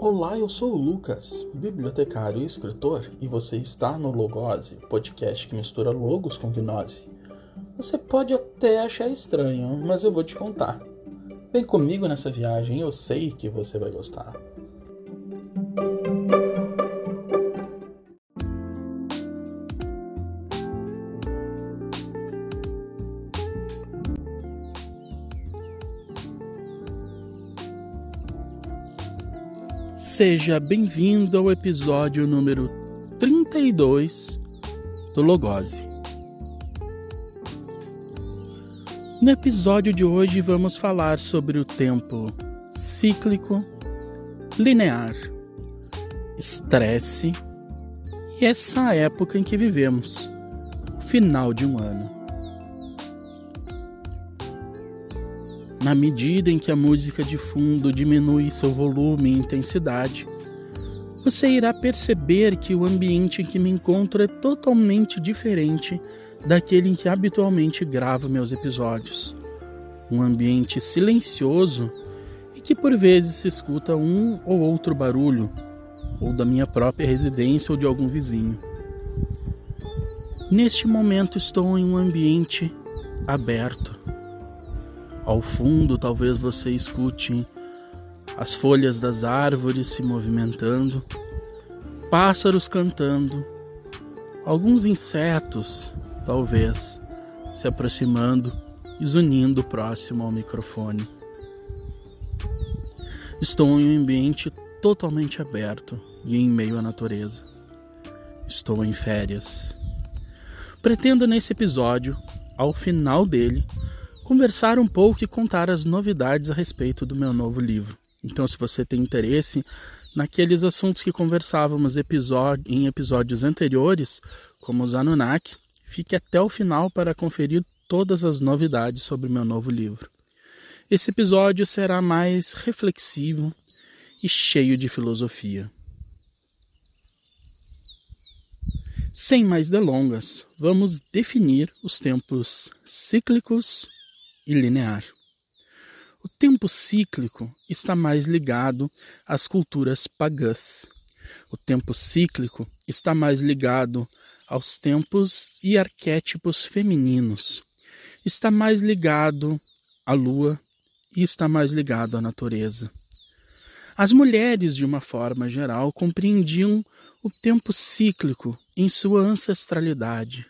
Olá, eu sou o Lucas, bibliotecário e escritor, e você está no Logose, podcast que mistura logos com gnose. Você pode até achar estranho, mas eu vou te contar. Vem comigo nessa viagem, eu sei que você vai gostar. Seja bem-vindo ao episódio número 32 do Logose. No episódio de hoje vamos falar sobre o tempo cíclico, linear, estresse e essa época em que vivemos, o final de um ano. Na medida em que a música de fundo diminui seu volume e intensidade, você irá perceber que o ambiente em que me encontro é totalmente diferente daquele em que habitualmente gravo meus episódios. Um ambiente silencioso e que por vezes se escuta um ou outro barulho, ou da minha própria residência ou de algum vizinho. Neste momento estou em um ambiente aberto ao fundo, talvez você escute as folhas das árvores se movimentando, pássaros cantando, alguns insetos, talvez, se aproximando e zunindo próximo ao microfone. Estou em um ambiente totalmente aberto e em meio à natureza. Estou em férias. Pretendo nesse episódio, ao final dele, conversar um pouco e contar as novidades a respeito do meu novo livro. Então, se você tem interesse naqueles assuntos que conversávamos em episódios anteriores, como os Anunnaki, fique até o final para conferir todas as novidades sobre meu novo livro. Esse episódio será mais reflexivo e cheio de filosofia. Sem mais delongas, vamos definir os tempos cíclicos e linear. O tempo cíclico está mais ligado às culturas pagãs. O tempo cíclico está mais ligado aos tempos e arquétipos femininos. Está mais ligado à lua e está mais ligado à natureza. As mulheres, de uma forma geral, compreendiam o tempo cíclico em sua ancestralidade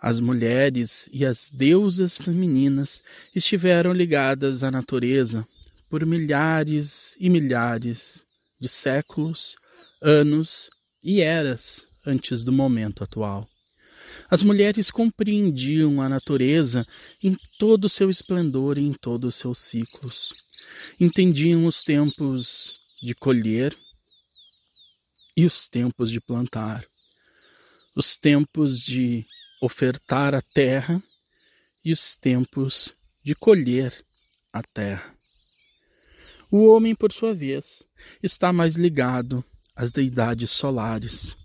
as mulheres e as deusas femininas estiveram ligadas à natureza por milhares e milhares de séculos, anos e eras antes do momento atual. As mulheres compreendiam a natureza em todo o seu esplendor e em todos os seus ciclos. Entendiam os tempos de colher e os tempos de plantar, os tempos de ofertar a terra e os tempos de colher a terra. O homem, por sua vez, está mais ligado às deidades solares,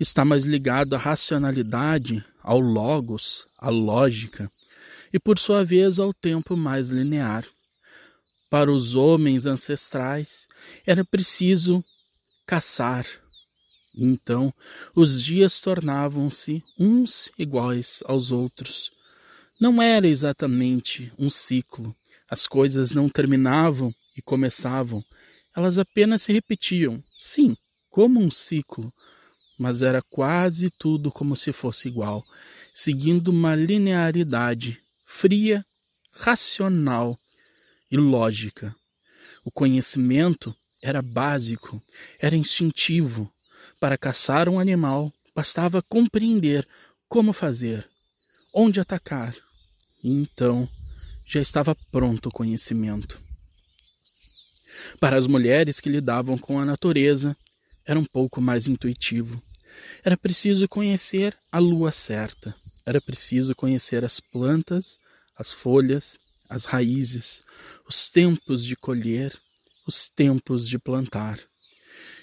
está mais ligado à racionalidade, ao logos, à lógica, e por sua vez ao tempo mais linear. Para os homens ancestrais era preciso caçar, então, os dias tornavam-se uns iguais aos outros. Não era exatamente um ciclo. As coisas não terminavam e começavam. Elas apenas se repetiam. Sim, como um ciclo. Mas era quase tudo como se fosse igual, seguindo uma linearidade fria, racional e lógica. O conhecimento era básico, era instintivo, para caçar um animal, bastava compreender como fazer, onde atacar. E então já estava pronto o conhecimento. Para as mulheres que lidavam com a natureza, era um pouco mais intuitivo. Era preciso conhecer a lua certa. Era preciso conhecer as plantas, as folhas, as raízes, os tempos de colher, os tempos de plantar.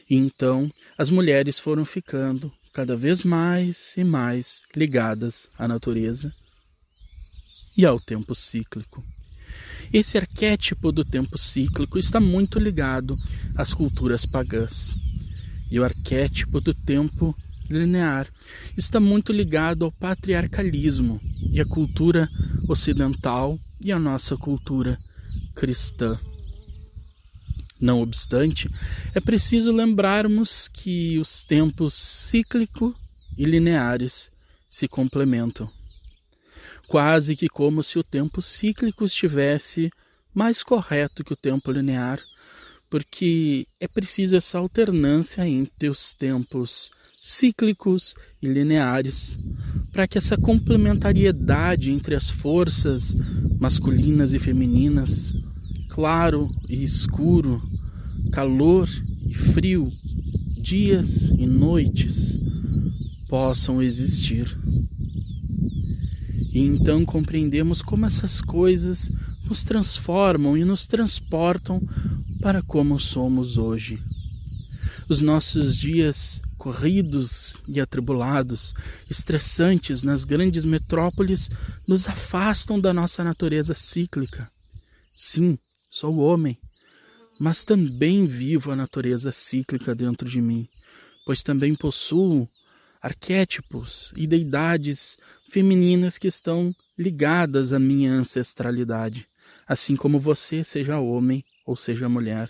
E então as mulheres foram ficando cada vez mais e mais ligadas à natureza e ao tempo cíclico. Esse arquétipo do tempo cíclico está muito ligado às culturas pagãs. E o arquétipo do tempo linear está muito ligado ao patriarcalismo e à cultura ocidental e à nossa cultura cristã. Não obstante, é preciso lembrarmos que os tempos cíclico e lineares se complementam. Quase que como se o tempo cíclico estivesse mais correto que o tempo linear, porque é preciso essa alternância entre os tempos cíclicos e lineares, para que essa complementariedade entre as forças masculinas e femininas, claro e escuro, calor e frio, dias e noites, possam existir. E então compreendemos como essas coisas nos transformam e nos transportam para como somos hoje. Os nossos dias corridos e atribulados, estressantes nas grandes metrópoles, nos afastam da nossa natureza cíclica. Sim, sou homem, mas também vivo a natureza cíclica dentro de mim, pois também possuo arquétipos e deidades femininas que estão ligadas à minha ancestralidade, assim como você, seja homem ou seja mulher.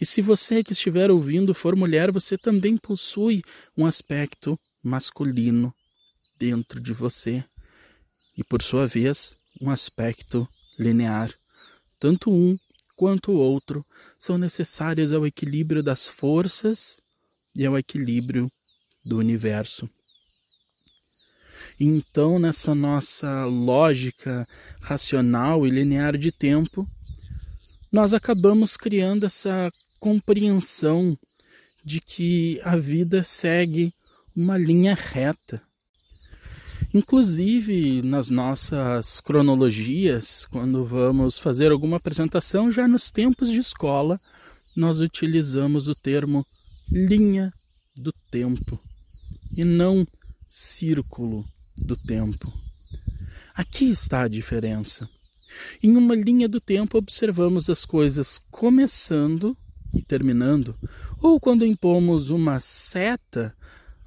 E se você que estiver ouvindo for mulher, você também possui um aspecto masculino dentro de você. E por sua vez, um aspecto linear. Tanto um quanto o outro são necessários ao equilíbrio das forças e ao equilíbrio do universo. Então, nessa nossa lógica racional e linear de tempo, nós acabamos criando essa compreensão de que a vida segue uma linha reta. Inclusive, nas nossas cronologias, quando vamos fazer alguma apresentação, já nos tempos de escola, nós utilizamos o termo linha do tempo e não círculo do tempo. Aqui está a diferença. Em uma linha do tempo, observamos as coisas começando e terminando, ou quando impomos uma seta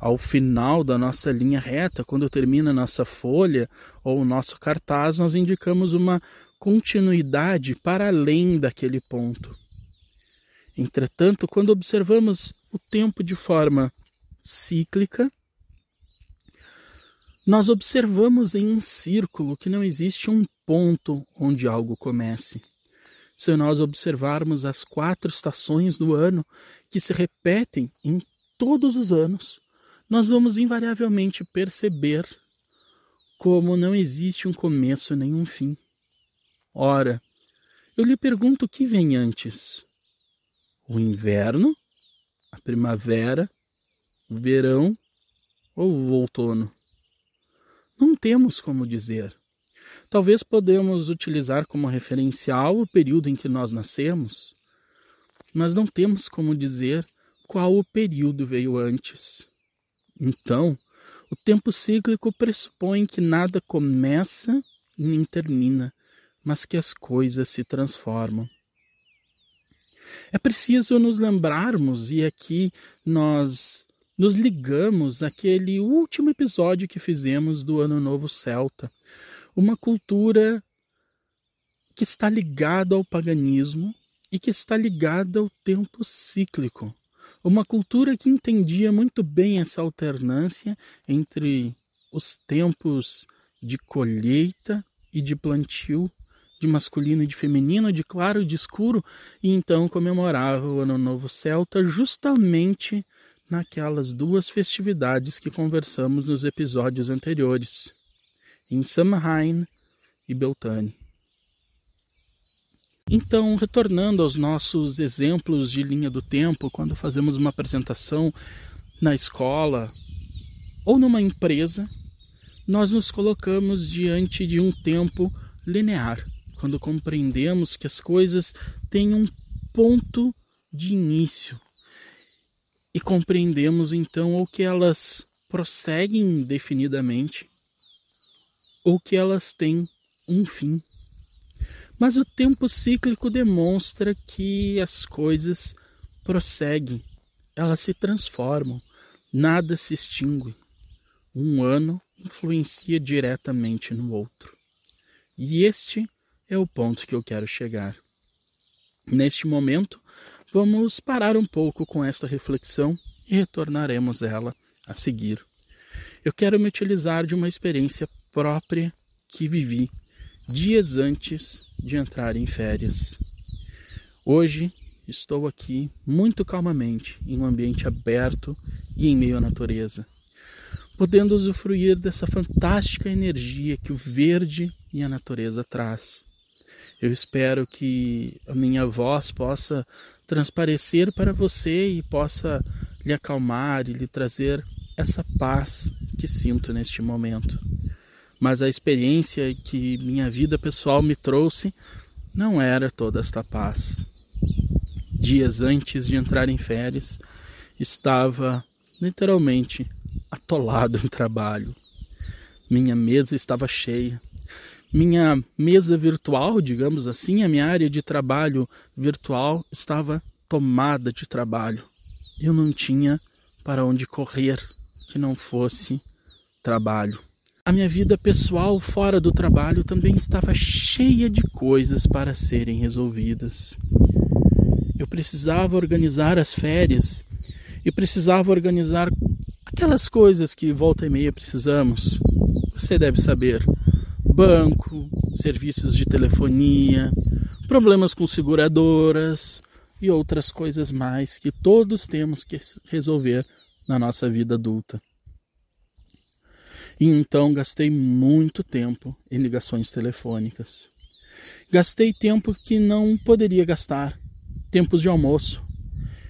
ao final da nossa linha reta, quando termina a nossa folha ou o nosso cartaz, nós indicamos uma continuidade para além daquele ponto. Entretanto, quando observamos o tempo de forma cíclica, nós observamos em um círculo que não existe um ponto onde algo comece. Se nós observarmos as quatro estações do ano que se repetem em todos os anos, nós vamos invariavelmente perceber como não existe um começo nem um fim. Ora, eu lhe pergunto o que vem antes: o inverno, a primavera, o verão ou o outono? Não temos como dizer. Talvez podemos utilizar como referencial o período em que nós nascemos, mas não temos como dizer qual o período veio antes. Então, o tempo cíclico pressupõe que nada começa nem termina, mas que as coisas se transformam. É preciso nos lembrarmos, e aqui nós nos ligamos àquele último episódio que fizemos do Ano Novo Celta. Uma cultura que está ligada ao paganismo e que está ligada ao tempo cíclico. Uma cultura que entendia muito bem essa alternância entre os tempos de colheita e de plantio, de masculino e de feminino, de claro e de escuro, e então comemorava o Ano Novo Celta justamente naquelas duas festividades que conversamos nos episódios anteriores, em Samhain e Beltane. Então, retornando aos nossos exemplos de linha do tempo, quando fazemos uma apresentação na escola ou numa empresa, nós nos colocamos diante de um tempo linear, quando compreendemos que as coisas têm um ponto de início, e compreendemos então ou que elas prosseguem indefinidamente ou que elas têm um fim. Mas o tempo cíclico demonstra que as coisas prosseguem, elas se transformam, nada se extingue. Um ano influencia diretamente no outro. E este é o ponto que eu quero chegar. Neste momento, vamos parar um pouco com esta reflexão e retornaremos ela a seguir. Eu quero me utilizar de uma experiência própria que vivi dias antes de entrar em férias. Hoje estou aqui muito calmamente em um ambiente aberto e em meio à natureza, podendo usufruir dessa fantástica energia que o verde e a natureza traz. Eu espero que a minha voz possa transparecer para você e possa lhe acalmar e lhe trazer essa paz que sinto neste momento. Mas a experiência que minha vida pessoal me trouxe não era toda esta paz. Dias antes de entrar em férias, estava literalmente atolado em trabalho. Minha mesa estava cheia. Minha mesa virtual, digamos assim, a minha área de trabalho virtual estava tomada de trabalho. Eu não tinha para onde correr que não fosse trabalho. A minha vida pessoal fora do trabalho também estava cheia de coisas para serem resolvidas. Eu precisava organizar as férias e precisava organizar aquelas coisas que volta e meia precisamos. Você deve saber: banco, serviços de telefonia, problemas com seguradoras e outras coisas mais que todos temos que resolver na nossa vida adulta. E então gastei muito tempo em ligações telefônicas. Gastei tempo que não poderia gastar, tempos de almoço.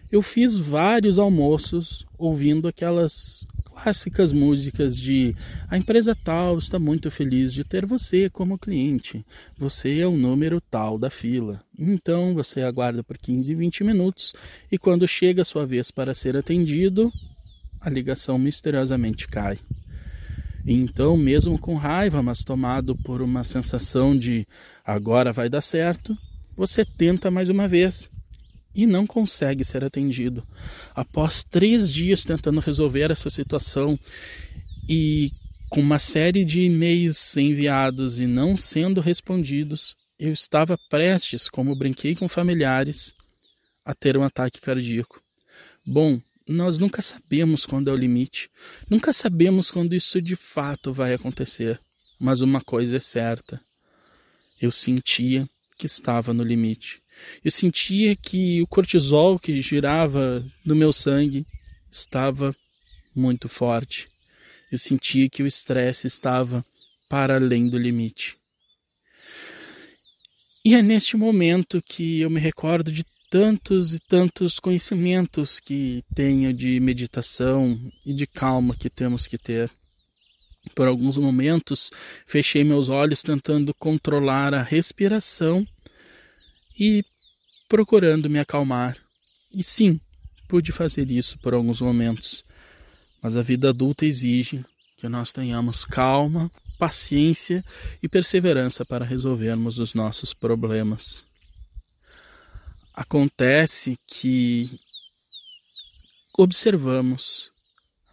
Eu fiz vários almoços ouvindo aquelas clássicas músicas de a empresa tal está muito feliz de ter você como cliente. Você é o número tal da fila. Então você aguarda por 15, 20 minutos e quando chega a sua vez para ser atendido, a ligação misteriosamente cai. Então, mesmo com raiva, mas tomado por uma sensação de agora vai dar certo, você tenta mais uma vez e não consegue ser atendido. Após três dias tentando resolver essa situação e com uma série de e-mails enviados e não sendo respondidos, eu estava prestes, como brinquei com familiares, a ter um ataque cardíaco. Bom, nós nunca sabemos quando é o limite, nunca sabemos quando isso de fato vai acontecer, mas uma coisa é certa: eu sentia que estava no limite. Eu sentia que o cortisol que girava no meu sangue estava muito forte. Eu sentia que o estresse estava para além do limite. E é neste momento que eu me recordo de tantos e tantos conhecimentos que tenho de meditação e de calma que temos que ter. Por alguns momentos, fechei meus olhos tentando controlar a respiração e procurando me acalmar. E sim, pude fazer isso por alguns momentos. Mas a vida adulta exige que nós tenhamos calma, paciência e perseverança para resolvermos os nossos problemas acontece que observamos,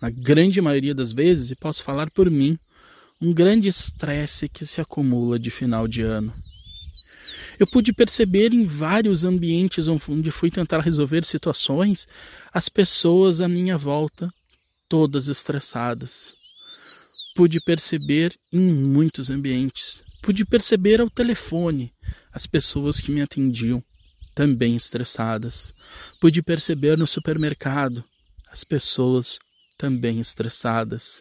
na grande maioria das vezes, e posso falar por mim, um grande estresse que se acumula de final de ano. Eu pude perceber em vários ambientes onde fui tentar resolver situações, as pessoas à minha volta todas estressadas. Pude perceber em muitos ambientes. Pude perceber ao telefone as pessoas que me atendiam também estressadas. Pude perceber no supermercado as pessoas também estressadas.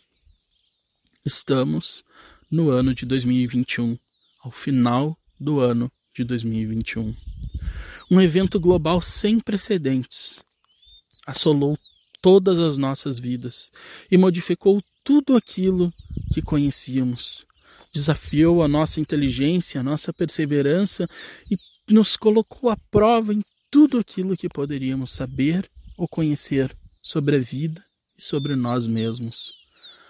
Estamos no ano de 2021, ao final do ano de 2021. Um evento global sem precedentes assolou todas as nossas vidas e modificou tudo aquilo que conhecíamos. Desafiou a nossa inteligência, a nossa perseverança e nos colocou à prova em tudo aquilo que poderíamos saber ou conhecer sobre a vida e sobre nós mesmos.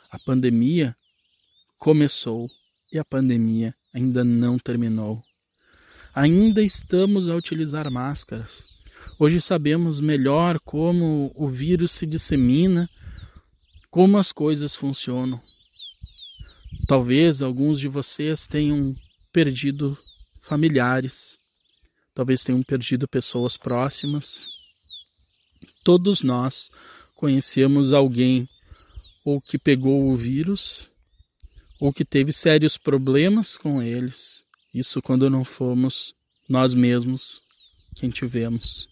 A pandemia começou e a pandemia ainda não terminou. Ainda estamos a utilizar máscaras. Hoje sabemos melhor como o vírus se dissemina, como as coisas funcionam. Talvez alguns de vocês tenham perdido familiares, talvez tenham perdido pessoas próximas. Todos nós conhecemos alguém ou que pegou o vírus ou que teve sérios problemas com eles. Isso quando não fomos nós mesmos quem tivemos.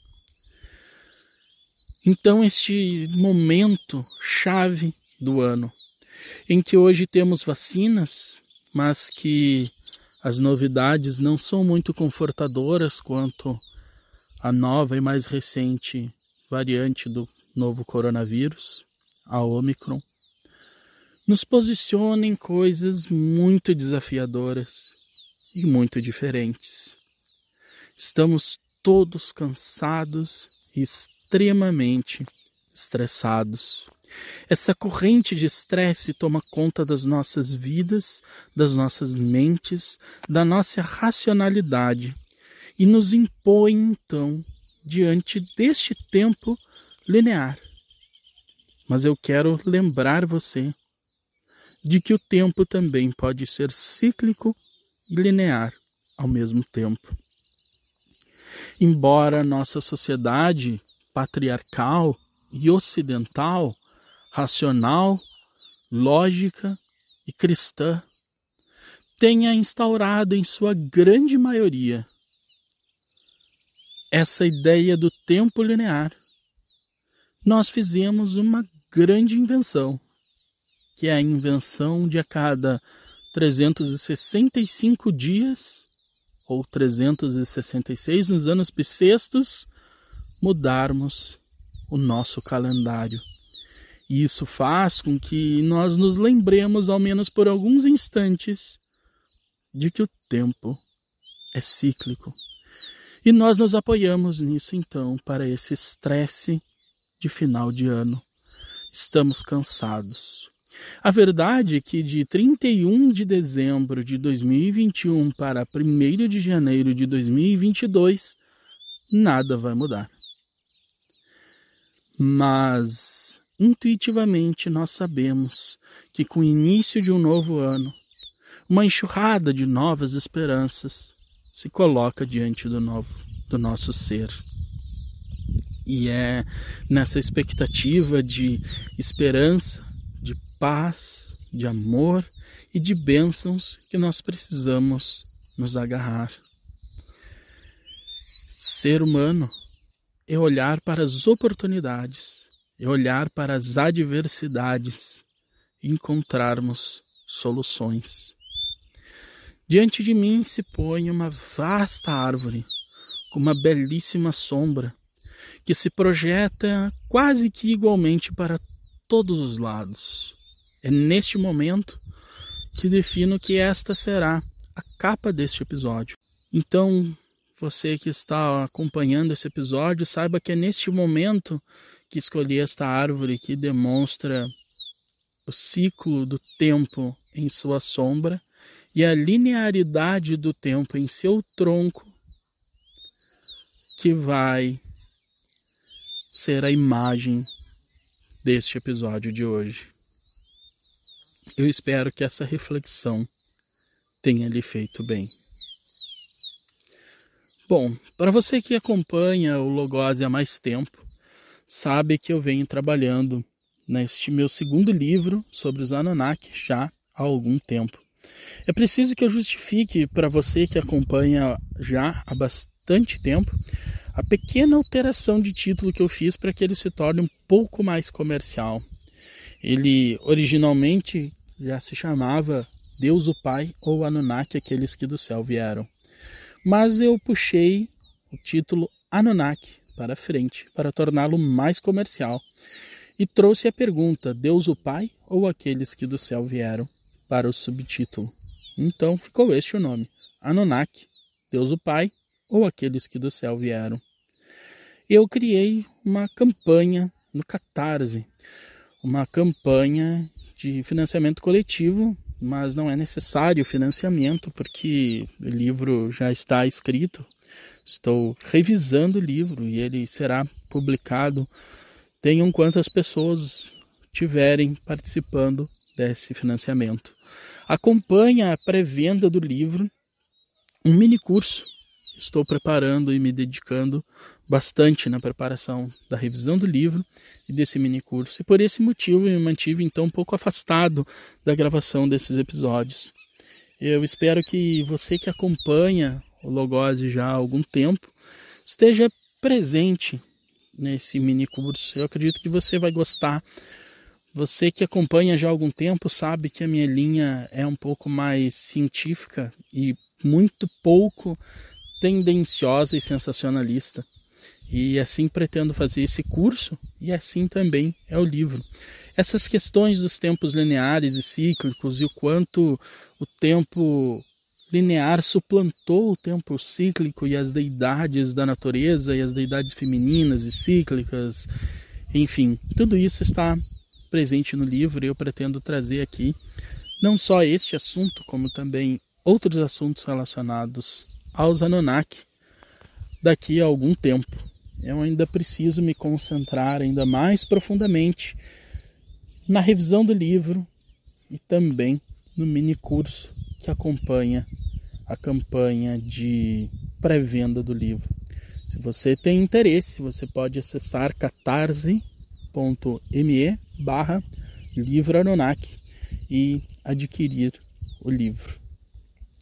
Então, este momento chave do ano, em que hoje temos vacinas, mas que as novidades não são muito confortadoras quanto a nova e mais recente variante do novo coronavírus, a Omicron, nos posiciona em coisas muito desafiadoras e muito diferentes. Estamos todos cansados e extremamente estressados. Essa corrente de estresse toma conta das nossas vidas, das nossas mentes, da nossa racionalidade e nos impõe, então, diante deste tempo linear. Mas eu quero lembrar você de que o tempo também pode ser cíclico e linear ao mesmo tempo. Embora nossa sociedade patriarcal e ocidental racional, lógica e cristã, tenha instaurado em sua grande maioria essa ideia do tempo linear. Nós fizemos uma grande invenção, que é a invenção de a cada 365 dias, ou 366 nos anos bissextos, mudarmos o nosso calendário. E isso faz com que nós nos lembremos, ao menos por alguns instantes, de que o tempo é cíclico. E nós nos apoiamos nisso então para esse estresse de final de ano. Estamos cansados. A verdade é que de 31 de dezembro de 2021 para 1 de janeiro de 2022, nada vai mudar. Mas intuitivamente nós sabemos que com o início de um novo ano, uma enxurrada de novas esperanças se coloca diante do novo do nosso ser. E é nessa expectativa de esperança, de paz, de amor e de bênçãos que nós precisamos nos agarrar. Ser humano é olhar para as oportunidades é olhar para as adversidades e encontrarmos soluções. Diante de mim se põe uma vasta árvore com uma belíssima sombra que se projeta quase que igualmente para todos os lados. É neste momento que defino que esta será a capa deste episódio. Então, você que está acompanhando esse episódio, saiba que é neste momento que escolhi esta árvore que demonstra o ciclo do tempo em sua sombra e a linearidade do tempo em seu tronco, que vai ser a imagem deste episódio de hoje. Eu espero que essa reflexão tenha lhe feito bem. Bom, para você que acompanha o Logose há mais tempo, sabe que eu venho trabalhando neste meu segundo livro sobre os Anunnaki já há algum tempo. É preciso que eu justifique para você que acompanha já há bastante tempo a pequena alteração de título que eu fiz para que ele se torne um pouco mais comercial. Ele originalmente já se chamava Deus o Pai ou Anunnaki, aqueles que do céu vieram. Mas eu puxei o título Anunnaki para frente para torná-lo mais comercial e trouxe a pergunta: Deus o Pai ou aqueles que do céu vieram? para o subtítulo. Então ficou este o nome: Anunnaki, Deus o Pai ou aqueles que do céu vieram. Eu criei uma campanha no Catarse, uma campanha de financiamento coletivo mas não é necessário financiamento porque o livro já está escrito. Estou revisando o livro e ele será publicado. Tenham quantas pessoas tiverem participando desse financiamento. Acompanhe a pré-venda do livro, um mini curso. Estou preparando e me dedicando bastante na preparação da revisão do livro e desse mini curso. E por esse motivo me mantive então um pouco afastado da gravação desses episódios. Eu espero que você que acompanha o Logose já há algum tempo esteja presente nesse mini curso. Eu acredito que você vai gostar. Você que acompanha já há algum tempo sabe que a minha linha é um pouco mais científica e muito pouco tendenciosa e sensacionalista. E assim pretendo fazer esse curso e assim também é o livro. Essas questões dos tempos lineares e cíclicos e o quanto o tempo linear suplantou o tempo cíclico e as deidades da natureza e as deidades femininas e cíclicas, enfim, tudo isso está presente no livro e eu pretendo trazer aqui não só este assunto, como também outros assuntos relacionados aos Anunnaki daqui a algum tempo. Eu ainda preciso me concentrar ainda mais profundamente na revisão do livro e também no mini curso que acompanha a campanha de pré-venda do livro. Se você tem interesse, você pode acessar catarse.me barra livro e adquirir o livro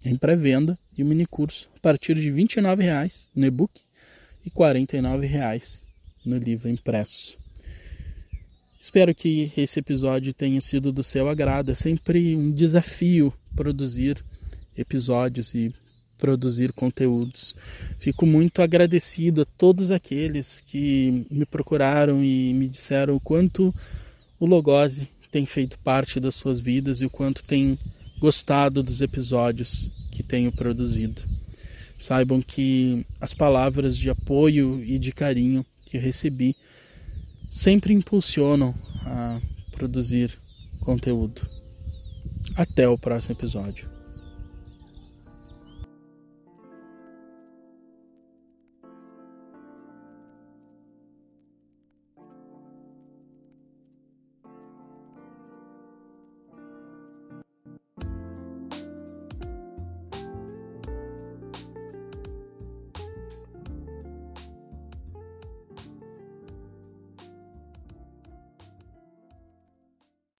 em pré-venda e o mini curso a partir de R$ 29,00 no e-book e R$ reais no livro impresso. Espero que esse episódio tenha sido do seu agrado. É sempre um desafio produzir episódios e produzir conteúdos. Fico muito agradecido a todos aqueles que me procuraram e me disseram o quanto o Logose tem feito parte das suas vidas e o quanto tem gostado dos episódios que tenho produzido. Saibam que as palavras de apoio e de carinho que recebi sempre impulsionam a produzir conteúdo. Até o próximo episódio.